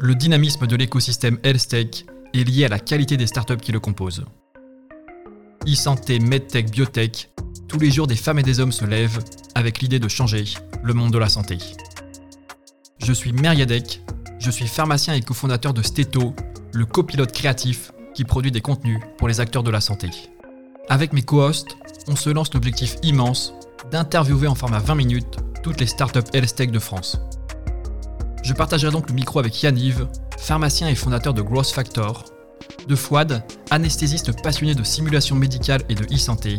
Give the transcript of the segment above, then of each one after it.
Le dynamisme de l'écosystème HealthTech est lié à la qualité des startups qui le composent. E-santé, MedTech, Biotech, tous les jours des femmes et des hommes se lèvent avec l'idée de changer le monde de la santé. Je suis Meriadec, je suis pharmacien et cofondateur de Steto, le copilote créatif qui produit des contenus pour les acteurs de la santé. Avec mes co-hosts, on se lance l'objectif immense d'interviewer en format 20 minutes toutes les startups health de France. Je partagerai donc le micro avec Yanniv, pharmacien et fondateur de Growth Factor, de Fouad, anesthésiste passionné de simulation médicale et de e-santé,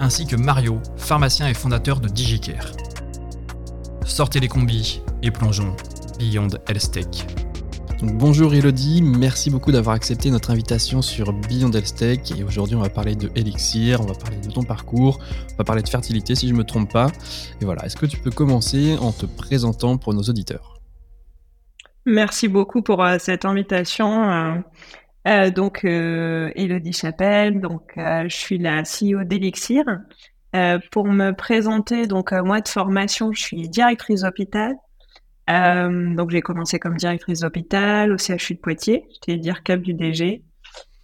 ainsi que Mario, pharmacien et fondateur de DigiCare. Sortez les combis et plongeons Beyond Health bonjour Elodie, merci beaucoup d'avoir accepté notre invitation sur Beyond Health. Et aujourd'hui, on va parler de Elixir, on va parler de ton parcours, on va parler de fertilité si je ne me trompe pas. Et voilà, est-ce que tu peux commencer en te présentant pour nos auditeurs? Merci beaucoup pour euh, cette invitation. Euh, euh, donc, Elodie Chapelle, donc je suis la CEO d'Elixir. pour me présenter, donc moi de formation, je suis directrice d'hôpital. donc j'ai commencé comme directrice d'hôpital au CHU de Poitiers, j'étais directrice du DG.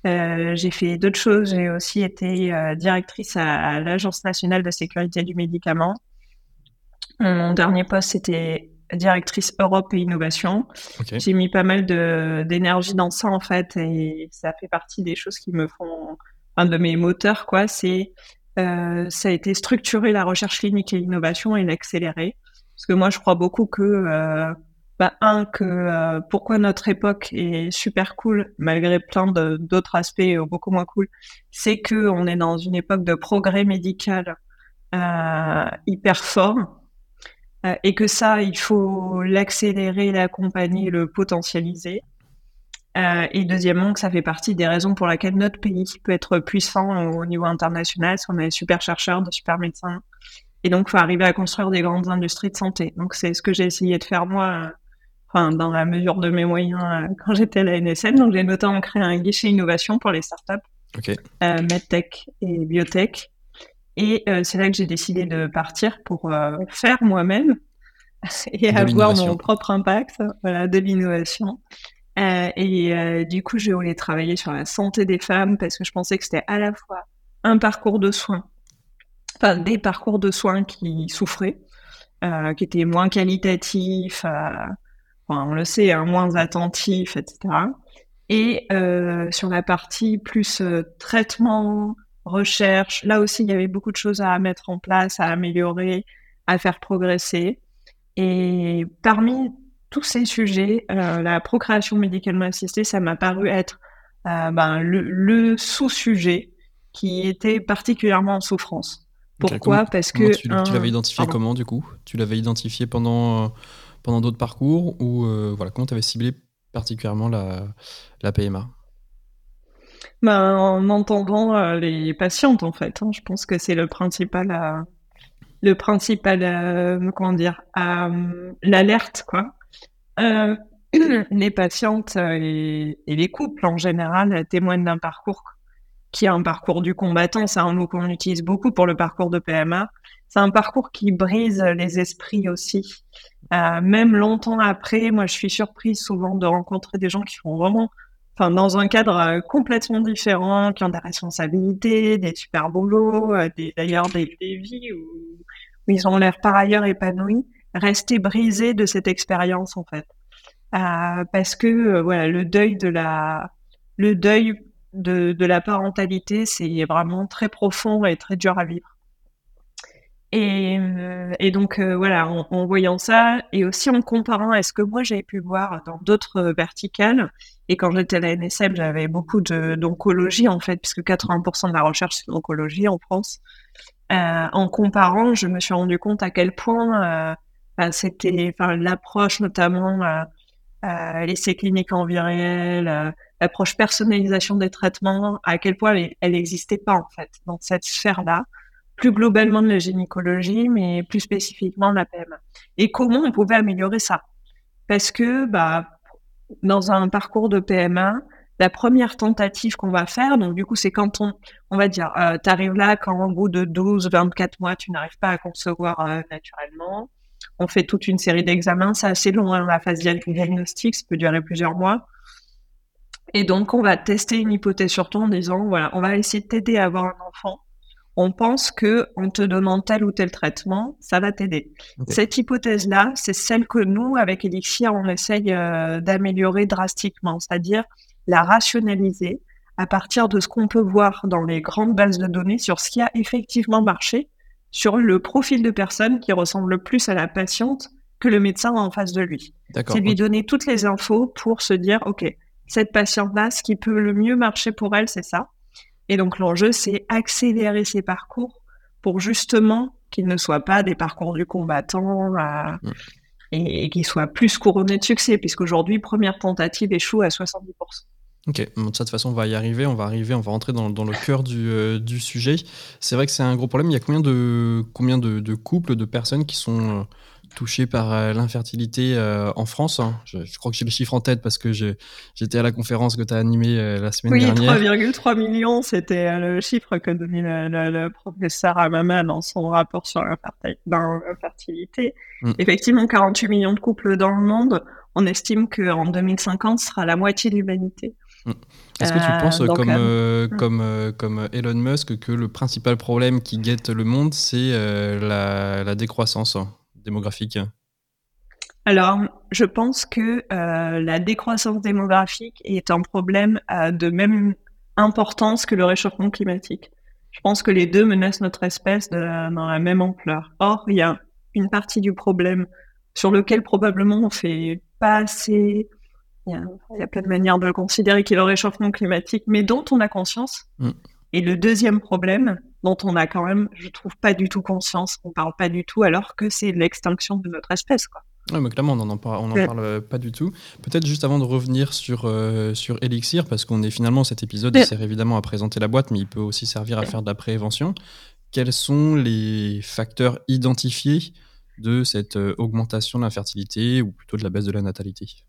j'ai fait d'autres choses, j'ai aussi été directrice à l'Agence nationale de sécurité du médicament. Mon dernier poste, c'était directrice Europe et innovation. J'ai mis pas mal d'énergie dans ça en fait et ça fait partie des choses qui me font un de mes moteurs quoi. C'est euh, ça a été structurer la recherche clinique et l'innovation et l'accélérer parce que moi je crois beaucoup que euh, bah, un que euh, pourquoi notre époque est super cool malgré plein d'autres aspects beaucoup moins cool, c'est que on est dans une époque de progrès médical hyper fort euh, et que ça, il faut l'accélérer, l'accompagner, le potentialiser. Euh, et deuxièmement, que ça fait partie des raisons pour lesquelles notre pays peut être puissant au niveau international, parce qu'on a des super chercheurs, de super médecins. Et donc, il faut arriver à construire des grandes industries de santé. Donc, c'est ce que j'ai essayé de faire moi, enfin, dans la mesure de mes moyens, euh, quand j'étais à la NSN. Donc, j'ai notamment créé un guichet innovation pour les startups, okay. euh, MedTech et Biotech. Et euh, c'est là que j'ai décidé de partir pour euh, faire moi-même et avoir mon propre impact, voilà, de l'innovation. Euh, et du coup, je voulais travailler sur la santé des femmes parce que je pensais que c'était à la fois un parcours de soins, enfin des parcours de soins qui souffraient, qui étaient moins qualitatifs, enfin, on le sait, hein, moins attentifs, etc. Et sur la partie plus traitement, recherche. Là aussi, il y avait beaucoup de choses à mettre en place, à améliorer, à faire progresser. Et parmi tous ces sujets, euh, la procréation médicalement assistée, ça m'a paru être euh, ben, le, sous-sujet qui était particulièrement en souffrance. Pourquoi? Parce que tu, l'avais identifié comment du coup? Tu l'avais identifié pendant euh, pendant d'autres parcours ou voilà comment tu avais ciblé particulièrement la, la PMA ben, en entendant euh, les patientes, en fait. Hein. je pense que c'est le principal, euh, le principal, euh, comment dire, l'alerte, quoi. les patientes et, les couples en général témoignent d'un parcours qui est un parcours du combattant. C'est un mot qu'on utilise beaucoup pour le parcours de PMA. C'est un parcours qui brise les esprits aussi. même longtemps après, moi, je suis surprise souvent de rencontrer des gens qui font vraiment dans un cadre euh, complètement différent, qui ont des responsabilités, des super boulots, euh, d'ailleurs des, vies où, ils ont l'air par ailleurs épanouis, rester brisés de cette expérience en fait, euh, parce que voilà le deuil de la le deuil de, de la parentalité, c'est vraiment très profond et très dur à vivre. Et, euh, et donc euh, voilà, en, voyant ça, et aussi en comparant à ce que moi j'avais pu voir dans d'autres verticales, et quand j'étais à la NSM, j'avais beaucoup d'oncologie en fait, puisque 80% de la recherche c'est l'oncologie en France. Euh, en comparant, je me suis rendu compte à quel point euh, c'était l'approche notamment euh, l'essai clinique en vie réelle, l'approche personnalisation des traitements, à quel point elle n'existait pas en fait dans cette sphère-là plus globalement de la gynécologie, mais plus spécifiquement de la PMA. Et comment on pouvait améliorer ça? Parce que bah, dans un parcours de PMA, la première tentative qu'on va faire, donc du coup, c'est quand on, on va dire, euh, tu arrives là quand au bout de 12, 24 mois, tu n'arrives pas à concevoir euh, naturellement. on fait toute une série d'examens. C'est assez long, hein, la phase diagnostique, ça peut durer plusieurs mois. Et donc, on va tester une hypothèse sur toi en disant, voilà, on va essayer de t'aider à avoir un enfant. On pense que en te donnant tel ou tel traitement, ça va t'aider. Cette hypothèse-là, c'est celle que nous, avec Elixir, on essaye euh, d'améliorer drastiquement, c'est-à-dire la rationaliser à partir de ce qu'on peut voir dans les grandes bases de données sur ce qui a effectivement marché, sur le profil de personne qui ressemble le plus à la patiente que le médecin en face de lui. C'est lui donner toutes les infos pour se dire, OK, cette patiente-là, ce qui peut le mieux marcher pour elle, c'est ça. Et donc l'enjeu, c'est accélérer ses parcours pour justement qu'ils ne soient pas des parcours du combattant euh, mm. et, qu'ils soient plus couronnés de succès, puisqu'aujourd'hui, première tentative échoue à 70%. Ok, de toute façon, on va y arriver, on va arriver, on va rentrer dans, le cœur euh, du, sujet. C'est vrai que c'est un gros problème. Il y a combien de, combien de, couples, de personnes qui sont euh, touchés par euh, l'infertilité en France hein je, crois que j'ai les chiffres en tête parce que j'étais à la conférence que tu as animée la semaine dernière. Oui, 3,3 millions, c'était le chiffre que donnait le, professeur Amama dans son rapport sur l'infertilité. Mm. Effectivement, 48 millions de couples dans le monde. On estime qu'en 2050, ce sera la moitié de l'humanité. Mm. Est-ce que tu euh, penses, comme, euh, mm. comme, euh, comme Elon Musk, que le principal problème qui guette le monde, c'est la, décroissance démographique alors, je pense que la décroissance démographique est un problème de même importance que le réchauffement climatique. Je pense que les deux menacent notre espèce dans la même ampleur. Or, il y a une partie du problème sur lequel probablement on fait pas assez il y, a, plein de manières de le considérer qui est le réchauffement climatique, mais dont on a conscience. Mm. Et le deuxième problème, dont on a quand même, je trouve, pas du tout conscience, on parle pas du tout, alors que c'est l'extinction de notre espèce, quoi. mais clairement, on n'en parle, on en parle pas du tout. Peut-être juste avant de revenir sur, euh, sur Elixir, parce qu'on est finalement, cet épisode il sert évidemment à présenter la boîte, mais il peut aussi servir à faire de la prévention. Quels sont les facteurs identifiés de cette euh, augmentation de l'infertilité, ou plutôt de la baisse de la natalité?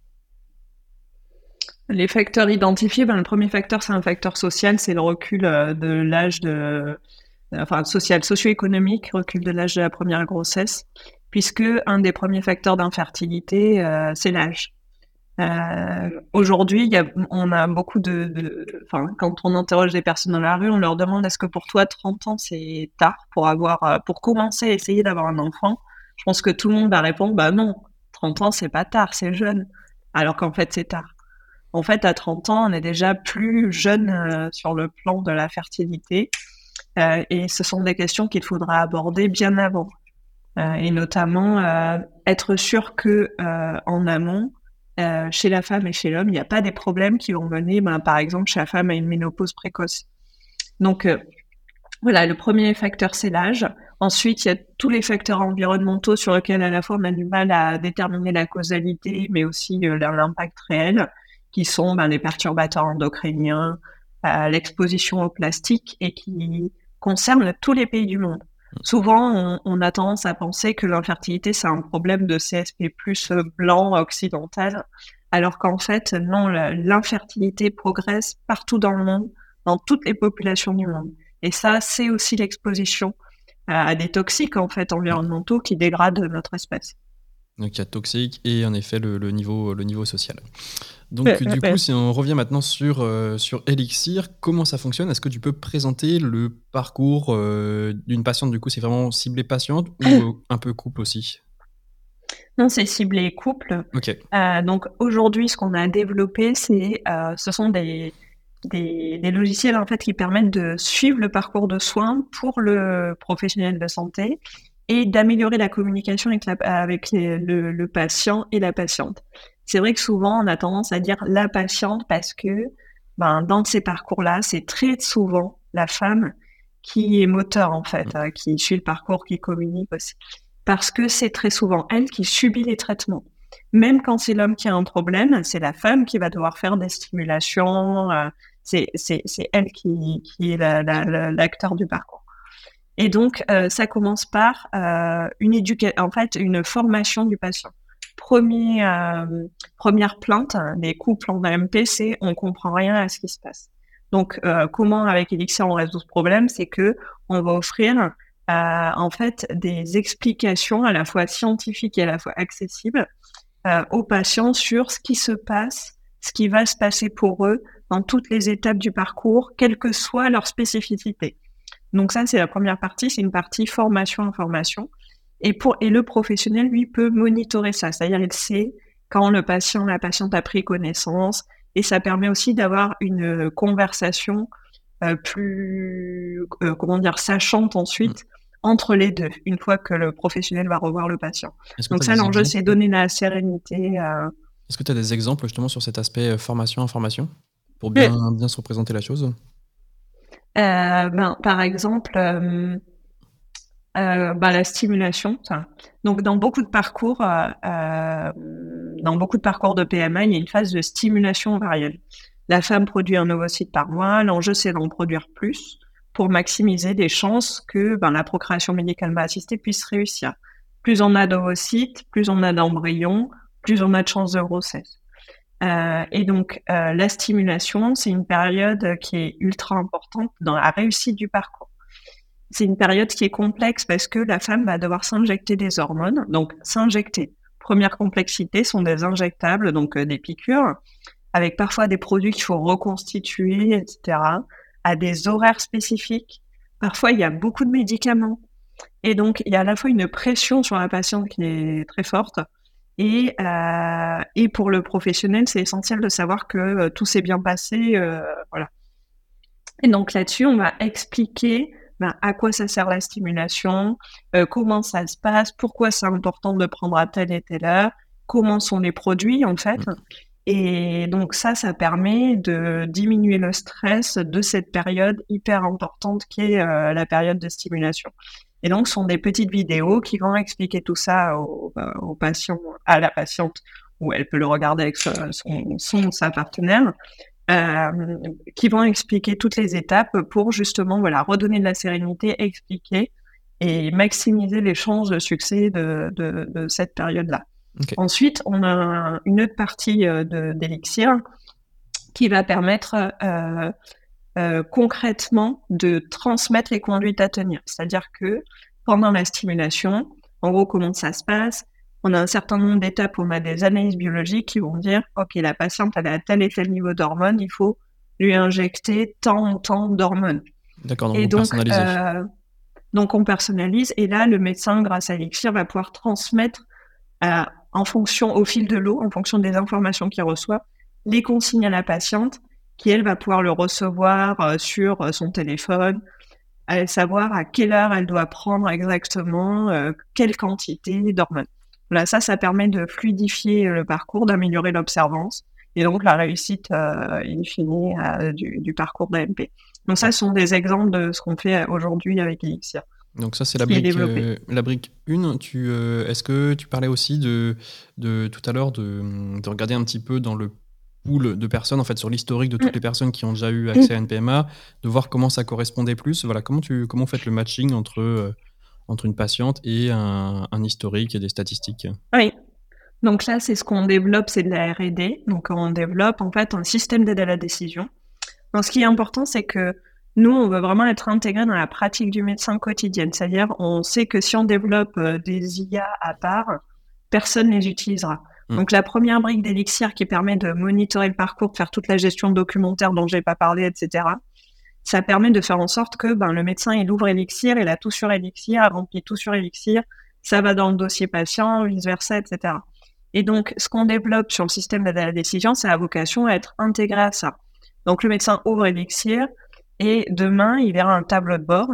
Les facteurs identifiés, ben, le premier facteur, c'est un facteur social, c'est le recul euh, de l'âge de, enfin, social, socio-économique, recul de l'âge de la première grossesse, puisque un des premiers facteurs d'infertilité, euh, c'est l'âge. Euh, Aujourd'hui, on a beaucoup de, enfin, quand on interroge des personnes dans la rue, on leur demande est-ce que pour toi 30 ans c'est tard pour avoir, euh, pour commencer à essayer d'avoir un enfant? Je pense que tout le monde va répondre bah non, 30 ans c'est pas tard, c'est jeune, alors qu'en fait c'est tard. En fait, à 30 ans, on est déjà plus jeune euh, sur le plan de la fertilité. Euh, et ce sont des questions qu'il faudra aborder bien avant. Euh, et notamment être sûr que en amont, chez la femme et chez l'homme, il n'y a pas des problèmes qui vont mener, ben, par exemple, chez la femme à une ménopause précoce. Donc, voilà, le premier facteur, c'est l'âge. Ensuite, il y a tous les facteurs environnementaux sur lesquels à la fois on a du mal à déterminer la causalité, mais aussi l'impact réel qui sont ben, les perturbateurs endocriniens, euh, l'exposition au plastique et qui concernent tous les pays du monde. Mm. Souvent, on, a tendance à penser que l'infertilité, c'est un problème de CSP plus blanc occidental, alors qu'en fait, non, l'infertilité progresse partout dans le monde, dans toutes les populations du monde. Et ça, c'est aussi l'exposition à des toxiques, en fait, environnementaux qui dégradent notre espèce. Donc il y a toxique et en effet le, niveau, le niveau social. Donc du coup, si on revient maintenant sur, euh, sur Elixir, comment ça fonctionne? Est-ce que tu peux présenter le parcours euh, d'une patiente? Du coup, c'est vraiment ciblé patiente ou un peu couple aussi? Non, c'est ciblé couple. Euh, donc aujourd'hui, ce qu'on a développé, c'est, ce sont des, des, des, logiciels en fait qui permettent de suivre le parcours de soins pour le professionnel de santé et d'améliorer la communication avec, avec le, patient et la patiente. C'est vrai que souvent, on a tendance à dire la patiente parce que ben, dans ces parcours-là, c'est très souvent la femme qui est moteur, en fait, hein, qui suit le parcours, qui communique aussi. Parce que c'est très souvent elle qui subit les traitements. Même quand c'est l'homme qui a un problème, c'est la femme qui va devoir faire des stimulations. Euh, c'est elle qui, qui est l'acteur du parcours. Et donc, euh, ça commence par euh, une éducation, en fait, une formation du patient. Premier, euh, première plainte des couples en AMP, c'est on comprend rien à ce qui se passe. Donc, comment avec Elixir on résout ce problème? C'est que on va offrir en fait des explications à la fois scientifiques et à la fois accessibles aux patients sur ce qui se passe, ce qui va se passer pour eux dans toutes les étapes du parcours, quelle que soit leur spécificité. Donc ça, c'est la première partie, c'est une partie formation-information. Et, pour, et le professionnel, lui, peut monitorer ça, c'est-à-dire il sait quand le patient, la patiente a pris connaissance, et ça permet aussi d'avoir une conversation euh, plus, euh, comment dire, sachante ensuite mm. entre les deux, une fois que le professionnel va revoir le patient. Donc ça, l'enjeu, c'est donner la sérénité. Euh... Est-ce que tu as des exemples justement sur cet aspect formation-information pour bien, bien se représenter la chose? euh, ben, Par exemple, euh, euh, ben, la stimulation. Donc, dans beaucoup de parcours, dans beaucoup de parcours de PMA, il y a une phase de stimulation ovarienne. La femme produit un ovocyte par mois. L'enjeu, c'est d'en produire plus pour maximiser les chances que ben, la procréation médicalement assistée puisse réussir. Plus on a d'ovocytes, plus on a d'embryons, plus on a de chances de grossesse. Euh, et donc, euh, la stimulation, c'est une période qui est ultra importante dans la réussite du parcours. C'est une période qui est complexe parce que la femme va devoir s'injecter des hormones. Donc, s'injecter. Première complexité sont des injectables, donc euh, des piqûres, avec parfois des produits qu'il faut reconstituer, etc., à des horaires spécifiques. Parfois, il y a beaucoup de médicaments. Et donc, il y a à la fois une pression sur la patiente qui est très forte, et, euh, et pour le professionnel, c'est essentiel de savoir que euh, tout s'est bien passé. Euh, voilà. Et donc là-dessus, on va expliquer ben, à quoi ça sert la stimulation, comment ça se passe, pourquoi c'est important de prendre à telle et telle heure, comment sont les produits en fait. Mmh. Et donc ça, ça permet de diminuer le stress de cette période hyper importante qui est la période de stimulation. Et donc, ce sont des petites vidéos qui vont expliquer tout ça au, euh, au patient, à la patiente, où elle peut le regarder avec son, son, sa partenaire, euh, qui vont expliquer toutes les étapes pour justement voilà redonner de la sérénité, expliquer et maximiser les chances de succès de, de, de cette période-là. Ensuite, on a une autre partie euh, d'Elixir qui va permettre euh, euh, concrètement de transmettre les conduites à tenir. C'est-à-dire que pendant la stimulation, en gros, comment ça se passe? On a un certain nombre d'étapes, on a des analyses biologiques qui vont dire, OK, la patiente, elle à tel et tel niveau d'hormones, il faut lui injecter tant tant d'hormones. D'accord, donc on personnalise. Euh, donc on personnalise, et là, le médecin, grâce à Elixir, va pouvoir transmettre euh, en fonction, au fil de l'eau, en fonction des informations qu'il reçoit, les consignes à la patiente qui elle va pouvoir le recevoir euh, sur euh, son téléphone, à savoir à quelle heure elle doit prendre exactement euh, quelle quantité d'hormones. Voilà, ça, ça permet de fluidifier le parcours, d'améliorer l'observance et donc la réussite in fine du, parcours d'AMP. Donc ça, ce sont des exemples de ce qu'on fait aujourd'hui avec Elixir. Donc ça, c'est la brique, la brique 1. Tu, est-ce que tu parlais aussi de, de tout à l'heure de, de, regarder un petit peu dans le pool de personnes, en fait, sur l'historique de toutes mm. les personnes qui ont déjà eu accès à une PMA, de voir comment ça correspondait plus. Voilà, comment tu comment faites le matching entre, euh, entre une patiente et un, historique et des statistiques? Oui. Donc là, c'est ce qu'on développe, c'est de la R&D. Donc on développe en fait un système d'aide à la décision. Donc ce qui est important, c'est que nous, on veut vraiment être intégré dans la pratique du médecin quotidienne. C'est-à-dire, on sait que si on développe euh, des IA à part, personne ne les utilisera. Mm. Donc la première brique d'Elixir qui permet de monitorer le parcours, de faire toute la gestion documentaire dont j'ai pas parlé, etc. Ça permet de faire en sorte que ben, le médecin il ouvre Elixir, il a tout sur Elixir, il remplit tout sur Elixir, ça va dans le dossier patient, vice versa, etc. Et donc ce qu'on développe sur le système d'aide à la décision, ça a vocation à être intégré à ça. Donc le médecin ouvre Elixir et demain il verra un tableau de bord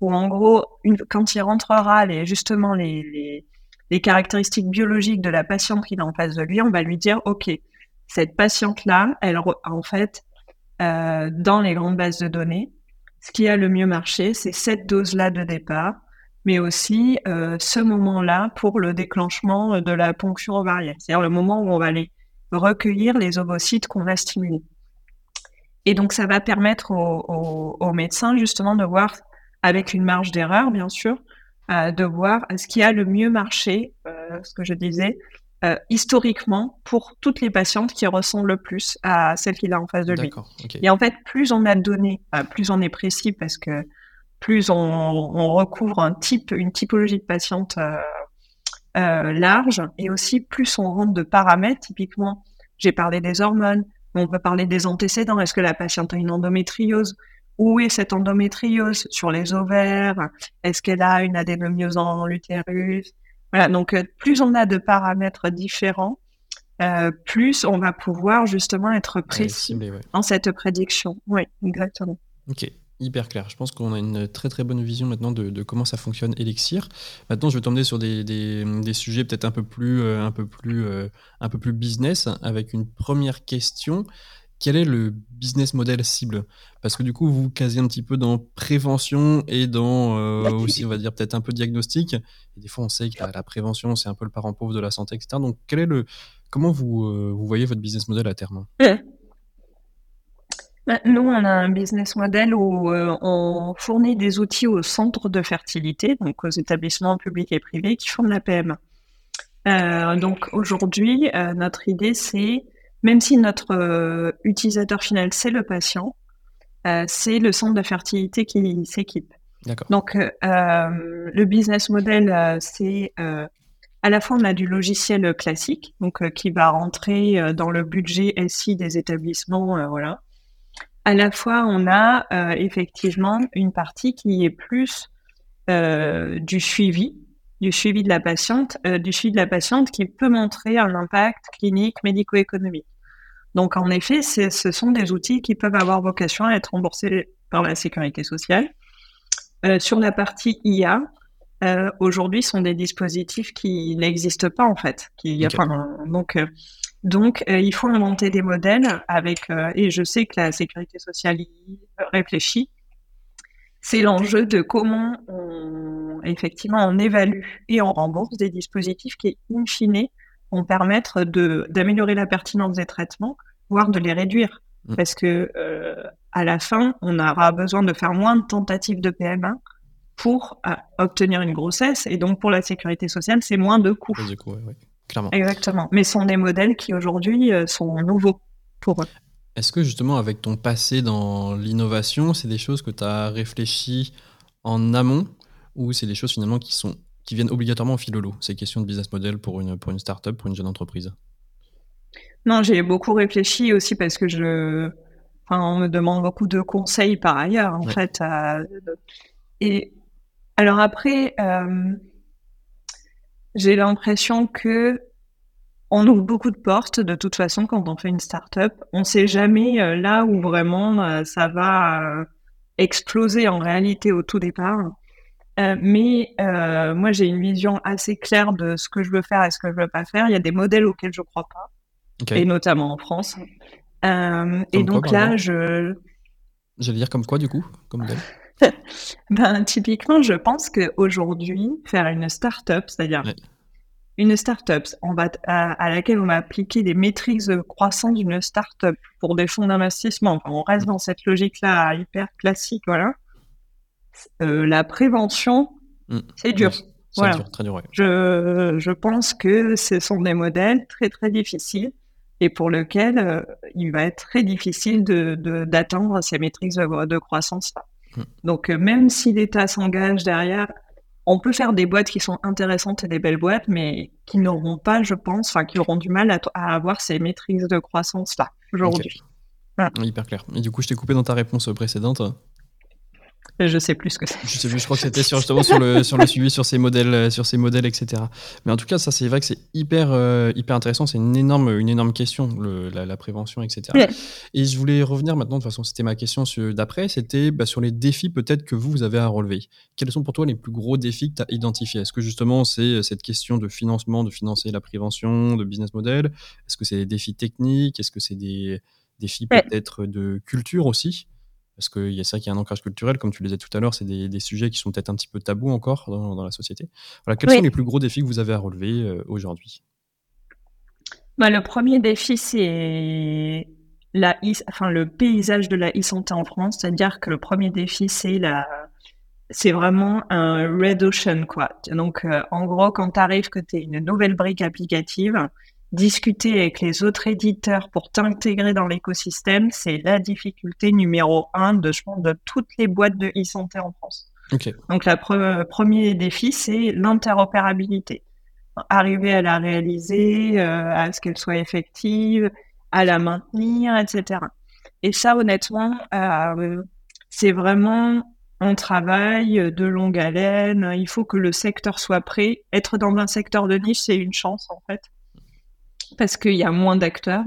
où en gros quand il rentrera les justement les les caractéristiques biologiques de la patiente qui est en face de lui, on va lui dire, OK, cette patiente-là, elle, en fait, euh, dans les grandes bases de données, ce qui a le mieux marché, c'est cette dose-là de départ, mais aussi euh, ce moment-là pour le déclenchement de la ponction ovarienne, c'est-à-dire le moment où on va aller recueillir les ovocytes qu'on a stimulés. Et donc, ça va permettre aux, aux médecins justement de voir, avec une marge d'erreur, bien sûr, de voir ce qui a le mieux marché, euh, ce que je disais, euh, historiquement pour toutes les patientes qui ressemblent le plus à celles qu'il a en face de lui. Et en fait, plus on a de données, plus on est précis parce que plus on, recouvre un type, une typologie de patiente euh, euh, large, et aussi plus on rentre de paramètres. Typiquement, j'ai parlé des hormones, mais on peut parler des antécédents. Est-ce que la patiente a une endométriose? Où est cette endométriose? Sur les ovaires? Est-ce qu'elle a une adénomyose dans l'utérus Voilà, donc euh, plus on a de paramètres différents, euh, plus on va pouvoir justement être précis dans cette prédiction. Oui, exactement. Ok, hyper clair. Je pense qu'on a une très très bonne vision maintenant de, comment ça fonctionne Elixir. Maintenant, je vais t'emmener sur des, des, sujets peut-être un peu plus euh, un peu plus euh, un peu plus business avec une première question. Quel est le business model cible? Parce que du coup, vous casez un petit peu dans prévention et dans aussi, on va dire, peut-être un peu diagnostic. Et des fois, on sait que la, la prévention, c'est un peu le parent pauvre de la santé, etc. Donc, quel est le, Comment vous, euh, vous voyez votre business model à terme? Bah, Nous, on a un business model où euh, on fournit des outils aux centres de fertilité, donc aux établissements publics et privés qui font de la. Euh, donc aujourd'hui, notre idée, c'est, même si notre utilisateur final, c'est le patient, c'est le centre de fertilité qui s'équipe. Donc, le business model, c'est à la fois, on a du logiciel classique, donc euh, qui va rentrer euh, dans le budget SI des établissements, euh, voilà. À la fois, on a effectivement une partie qui est plus du suivi, du suivi de la patiente, du suivi de la patiente qui peut montrer un impact clinique, médico-économique. Donc, en effet, ce sont des outils qui peuvent avoir vocation à être remboursés par la sécurité sociale. sur la partie IA, euh, aujourd'hui sont des dispositifs qui n'existent pas en fait. Qui, donc, euh, donc euh, il faut inventer des modèles avec, et je sais que la sécurité sociale y réfléchit. C'est l'enjeu de comment on, effectivement on évalue et on rembourse des dispositifs qui, in fine, vont permettre d'améliorer la pertinence des traitements, voire de les réduire. Mm. Parce que à la fin, on aura besoin de faire moins de tentatives de PMA pour euh, obtenir une grossesse. Et donc, pour la sécurité sociale, c'est moins de coûts. Clairement. Exactement. Mais ce sont des modèles qui aujourd'hui euh, sont nouveaux pour eux. Est-ce que justement, avec ton passé dans l'innovation, c'est des choses que tu as réfléchi en amont ou c'est des choses finalement qui, sont, qui viennent obligatoirement au fil ces questions de business model pour une, pour une start-up, pour une jeune entreprise Non, j'ai beaucoup réfléchi aussi parce que je. Enfin, on me demande beaucoup de conseils par ailleurs, en fait. Et alors après, euh, j'ai l'impression que on ouvre beaucoup de portes de toute façon quand on fait une start-up. On ne sait jamais euh, là où vraiment euh, ça va exploser en réalité au tout départ. Mais moi, j'ai une vision assez claire de ce que je veux faire et ce que je veux pas faire. Il y a des modèles auxquels je crois pas, et notamment en France. et donc là, je. J'allais dire comme quoi du coup, comme modèle? Ben, typiquement, je pense qu'aujourd'hui, faire une start-up, c'est-à-dire une start-up on va à, laquelle on va appliquer des métriques de croissance d'une start-up pour des fonds d'investissement, on reste dans cette logique-là hyper classique, voilà. Euh, la prévention, mm. c'est dur. voilà. très dur je, je, pense que ce sont des modèles très très difficiles et pour lesquels euh, il va être très difficile d'atteindre ces métriques de, de croissance-là. Mm. Donc, euh, même si l'État s'engage derrière, on peut faire des boîtes qui sont intéressantes et des belles boîtes, mais qui n'auront pas, je pense, enfin, qui auront du mal à, avoir ces maîtrises de croissance-là aujourd'hui. Hyper clair. Et du coup, je t'ai coupé dans ta réponse précédente. Je sais plus ce que c'est. Je sais plus, je crois que c'était sur, justement sur le, sur le suivi sur ces modèles, euh, sur ces modèles, etc. Mais en tout cas, ça, c'est vrai que c'est hyper, euh, hyper intéressant. C'est une énorme, une énorme question, la, prévention, etc. Et je voulais revenir maintenant, de toute façon, c'était ma question d'après, c'était bah, sur les défis peut-être que vous, vous avez à relever. Quels sont pour toi les plus gros défis que tu as identifiés? Est-ce que justement, c'est euh, cette question de financement, de financer la prévention, de business model? Est-ce que c'est des défis techniques? Est-ce que c'est des défis peut-être de culture aussi? Parce qu'il y a ça qui a un ancrage culturel, comme tu le disais tout à l'heure, c'est des, sujets qui sont peut-être un petit peu tabous encore dans, la société. Voilà, quels sont les plus gros défis que vous avez à relever euh, aujourd'hui? Bah, Le premier défi, c'est la enfin, le paysage de la e-santé en France, c'est-à-dire que le premier défi, c'est la c'est vraiment un red ocean quoi. Donc euh, en gros quand tu arrives que tu es une nouvelle brique applicative, discuter avec les autres éditeurs pour t'intégrer dans l'écosystème, c'est la difficulté numéro un de, je pense, de toutes les boîtes de e-santé en France. Donc, le premier défi, c'est l'interopérabilité. Arriver à la réaliser, euh, à ce qu'elle soit effective, à la maintenir, etc. Et ça, honnêtement, euh, c'est vraiment un travail de longue haleine. Il faut que le secteur soit prêt. Être dans un secteur de niche, c'est une chance, en fait, parce qu'il y a moins d'acteurs.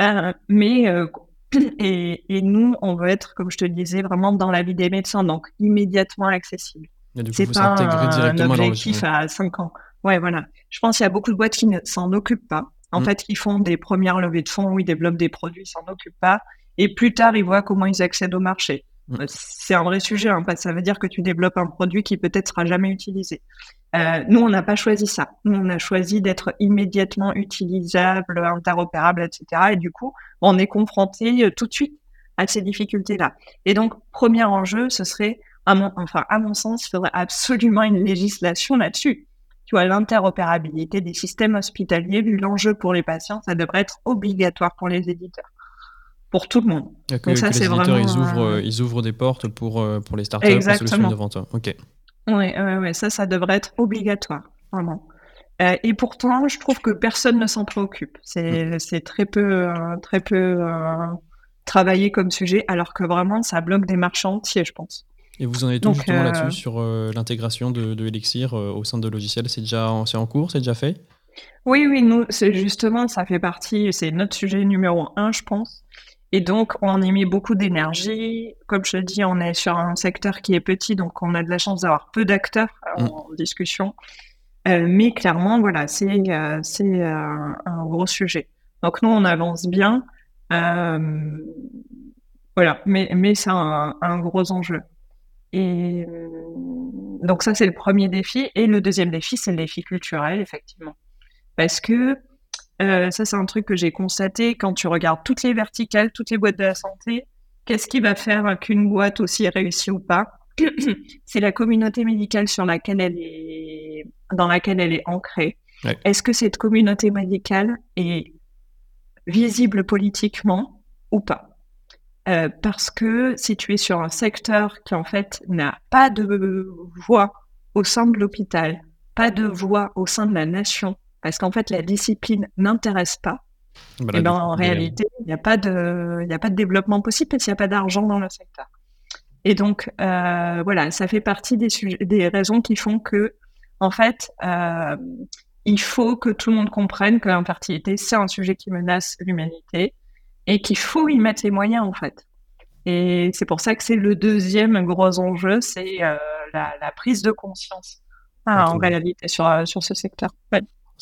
Euh, mais euh, et, et, nous, on veut être, comme je te le disais, vraiment dans la vie des médecins, donc immédiatement accessible. C'est pas un, un objectif à 5 ans. Ouais, voilà. Je pense qu'il y a beaucoup de boîtes qui ne s'en occupent pas. En mm. fait, ils font des premières levées de fonds où ils développent des produits, ils s'en occupent pas. Et plus tard, ils voient comment ils accèdent au marché. Euh, c'est un vrai sujet, hein, parce que ça veut dire que tu développes un produit qui peut-être sera jamais utilisé. Euh, nous, on n'a pas choisi ça. Nous, on a choisi d'être immédiatement utilisable, interopérable, etc. Et du coup, on est confronté euh, tout de suite à ces difficultés-là. Et donc, premier enjeu, ce serait, enfin, à mon sens, il faudrait absolument une législation là-dessus. Tu vois, l'interopérabilité des systèmes hospitaliers, vu l'enjeu pour les patients, ça devrait être obligatoire pour les éditeurs pour tout le monde. Donc ça, c'est vraiment. Ils ouvrent, ils ouvrent des portes pour, pour les startups, les solutions innovantes. Ok. Oui, ouais, ouais, ça, ça devrait être obligatoire, vraiment. Euh, et pourtant, je trouve que personne ne s'en préoccupe. C'est mm. très peu, euh, très peu euh, travaillé comme sujet, alors que vraiment, ça bloque des marchés entiers, je pense. Et vous en êtes où justement là-dessus sur l'intégration de, de, Elixir au sein de logiciels C'est déjà en, en cours C'est déjà fait? Oui, oui, nous, justement, ça fait partie, c'est notre sujet numéro un, je pense. Et donc, on y met beaucoup d'énergie. Comme je dis, on est sur un secteur qui est petit, donc on a de la chance d'avoir peu d'acteurs en, mm. discussion. Euh, mais clairement, voilà, c'est euh, c'est euh, un gros sujet. Donc nous, on avance bien. Euh, voilà, mais, mais c'est un, un, gros enjeu. Et euh, donc ça, c'est le premier défi. Et le deuxième défi, c'est le défi culturel, effectivement. Parce que euh, ça, c'est un truc que j'ai constaté quand tu regardes toutes les verticales, toutes les boîtes de la santé. Qu'est-ce qui va faire qu'une boîte aussi réussit ou pas? C'est la communauté médicale sur laquelle elle est, dans laquelle elle est ancrée. Est-ce que cette communauté médicale est visible politiquement ou pas? Euh, Parce que si tu es sur un secteur qui en fait n'a pas de voix au sein de l'hôpital, pas de voix au sein de la nation, parce qu'en fait, la discipline n'intéresse pas, et eh ben, en réalité, il n'y a, pas de, a pas de développement possible parce qu'il n'y a pas d'argent dans le secteur. Et donc, euh, voilà, ça fait partie des, des raisons qui font que, en fait, euh, il faut que tout le monde comprenne que l'infertilité, c'est un sujet qui menace l'humanité et qu'il faut y mettre les moyens, en fait. Et c'est pour ça que c'est le deuxième gros enjeu, c'est euh, la, prise de conscience hein, en réalité sur, sur ce secteur.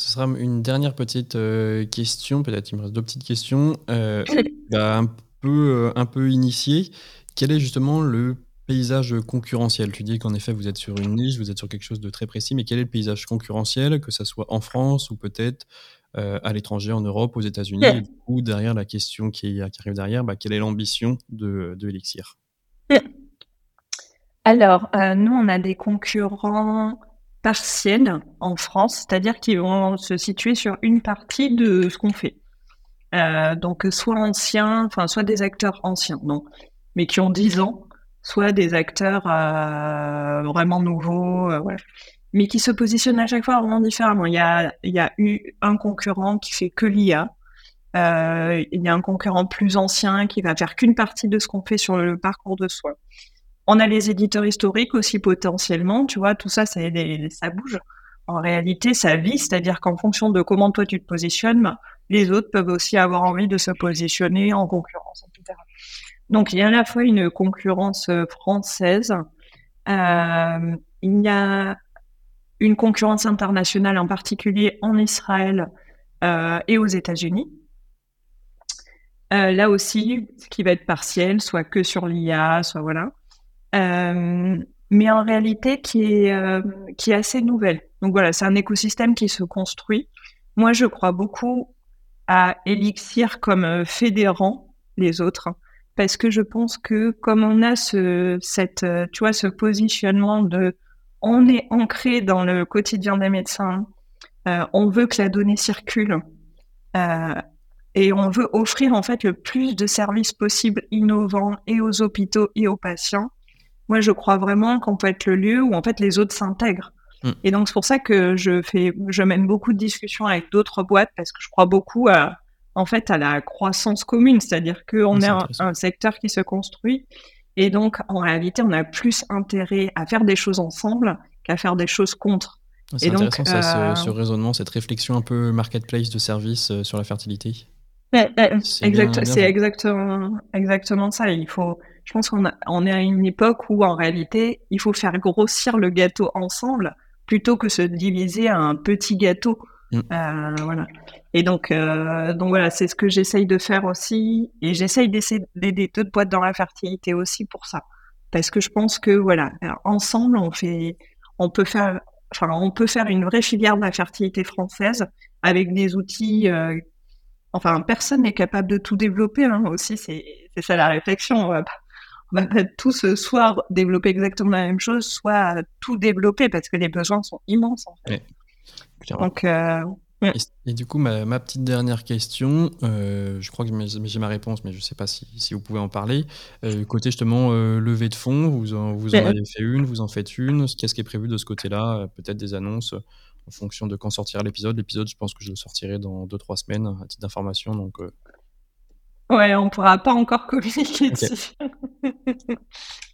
Ce sera une dernière petite euh, question, peut-être il me reste deux petites questions. Euh, bah, un, peu, euh, un peu initié. Quel est justement le paysage concurrentiel? Tu dis qu'en effet vous êtes sur une niche, vous êtes sur quelque chose de très précis, mais quel est le paysage concurrentiel, que ce soit en France ou peut-être à l'étranger, en Europe, aux États-Unis? Coup, derrière la question qui, arrive derrière, bah, quelle est l'ambition de, de Elixir? Alors, nous, on a des concurrents partiels en France, c'est-à-dire qu'ils vont se situer sur une partie de ce qu'on fait. Euh, donc soit anciens, enfin soit des acteurs anciens, donc, mais qui ont 10 ans, soit des acteurs euh, vraiment nouveaux, euh, mais qui se positionnent à chaque fois vraiment différemment. Il y a, il y a eu un concurrent qui fait que l'IA, il y a un concurrent plus ancien qui va faire qu'une partie de ce qu'on fait sur le parcours de soins. On a les éditeurs historiques aussi potentiellement, tu vois, tout ça, ça, bouge. En réalité, ça vit, c'est-à-dire qu'en fonction de comment toi tu te positionnes, les autres peuvent aussi avoir envie de se positionner en concurrence, etc. Donc il y a à la fois une concurrence euh, française, euh, il y a une concurrence internationale, en particulier en Israël euh, et aux États-Unis. là aussi, ce qui va être partiel, soit que sur l'IA, soit voilà. Euh, mais en réalité qui est, euh, qui est assez nouvelle. Donc voilà, c'est un écosystème qui se construit. Moi, je crois beaucoup à Elixir comme euh, fédérant les autres, parce que je pense que comme on a ce, cette, tu vois, ce positionnement de, on est ancré dans le quotidien des médecins, on veut que la donnée circule. Et on veut offrir en fait le plus de services possibles innovants et aux hôpitaux et aux patients moi, je crois vraiment qu'on peut être le lieu où en fait les autres s'intègrent. Mm. Et donc c'est pour ça que je fais, je mène beaucoup de discussions avec d'autres boîtes parce que je crois beaucoup à, en fait, à la croissance commune, c'est-à-dire qu'on est, un, un, secteur qui se construit. Et donc, en réalité, on a plus intérêt à faire des choses ensemble qu'à faire des choses contre. C'est intéressant ça, ce, euh, raisonnement, cette réflexion un peu marketplace de services euh, sur la fertilité. c'est exactement, exactement ça. Il faut, je pense qu'on on est à une époque où en réalité, il faut faire grossir le gâteau ensemble plutôt que se diviser à un petit gâteau. Mm. Euh, voilà. Et donc, donc voilà, c'est ce que j'essaye de faire aussi. Et j'essaye d'aider d'autres boîtes dans la fertilité aussi pour ça. Parce que je pense que voilà, ensemble, on fait, on peut faire enfin, on peut faire une vraie filière de la fertilité française avec des outils. Euh, enfin, personne n'est capable de tout développer. Hein, aussi, c'est ça la réflexion. On va, va pas tous soit développer exactement la même chose, soit tout développer parce que les besoins sont immenses. En fait. Donc, euh, et, du coup, ma, petite dernière question, euh, je crois que j'ai ma réponse, mais je ne sais pas si, vous pouvez en parler. Euh, côté justement euh, levée de fonds, vous en, vous en avez fait une, vous en faites une. Qu'est-ce qui est prévu de ce côté-là? Peut-être des annonces en fonction de quand sortira l'épisode. L'épisode, je pense que je le sortirai dans 2-3 semaines à titre d'information. Donc, Ouais, on pourra pas encore communiquer dessus.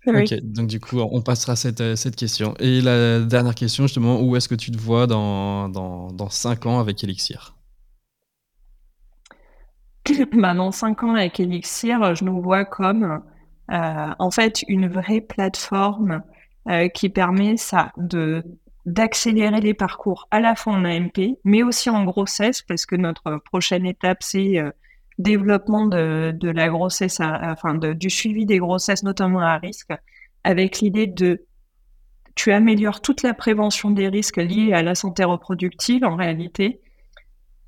Ok, donc du coup, on passera cette, euh, cette question. Et la dernière question, justement, où est-ce que tu te vois dans, dans, dans 5 ans avec Elixir? Bah, Dans 5 ans avec Elixir, je nous vois comme euh, en fait une vraie plateforme euh, qui permet ça de d'accélérer les parcours à la fois en AMP, mais aussi en grossesse, parce que notre prochaine étape, c'est développement de, de la grossesse, enfin de, du suivi des grossesses, notamment à risque, avec l'idée de tu améliores toute la prévention des risques liés à la santé reproductive en réalité.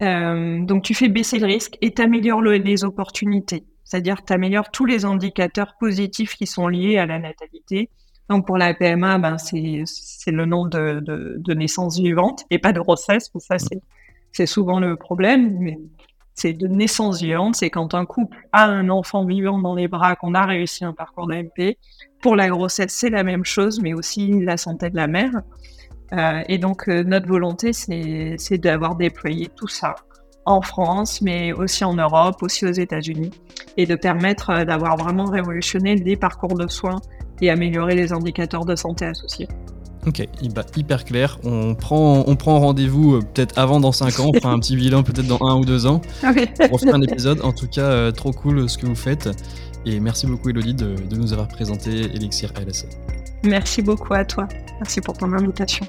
Euh, donc tu fais baisser le risque et tu améliores les opportunités, c'est-à-dire tu améliores tous les indicateurs positifs qui sont liés à la natalité. Donc pour la PMA, ben c'est le nombre de, de, de naissances vivantes et pas de grossesse, ça c'est souvent le problème. Mais c'est de naissance vivante, c'est quand un couple a un enfant vivant dans les bras qu'on a réussi un parcours d'AMP. Pour la grossesse, c'est la même chose, mais aussi la santé de la mère. Euh, et donc, euh, notre volonté, c'est d'avoir déployé tout ça en France, mais aussi en Europe, aussi aux États-Unis, et de permettre euh, d'avoir vraiment révolutionné les parcours de soins et améliorer les indicateurs de santé associés. Ok, hyper clair. On prend, on prend rendez-vous euh, peut-être avant dans 5 ans, on fera un petit bilan peut-être dans 1 ou 2 ans pour faire un épisode. En tout cas, euh, trop cool ce que vous faites. Et merci beaucoup Elodie de, de nous avoir présenté Elixir LSE. Merci beaucoup à toi. Merci pour ton invitation.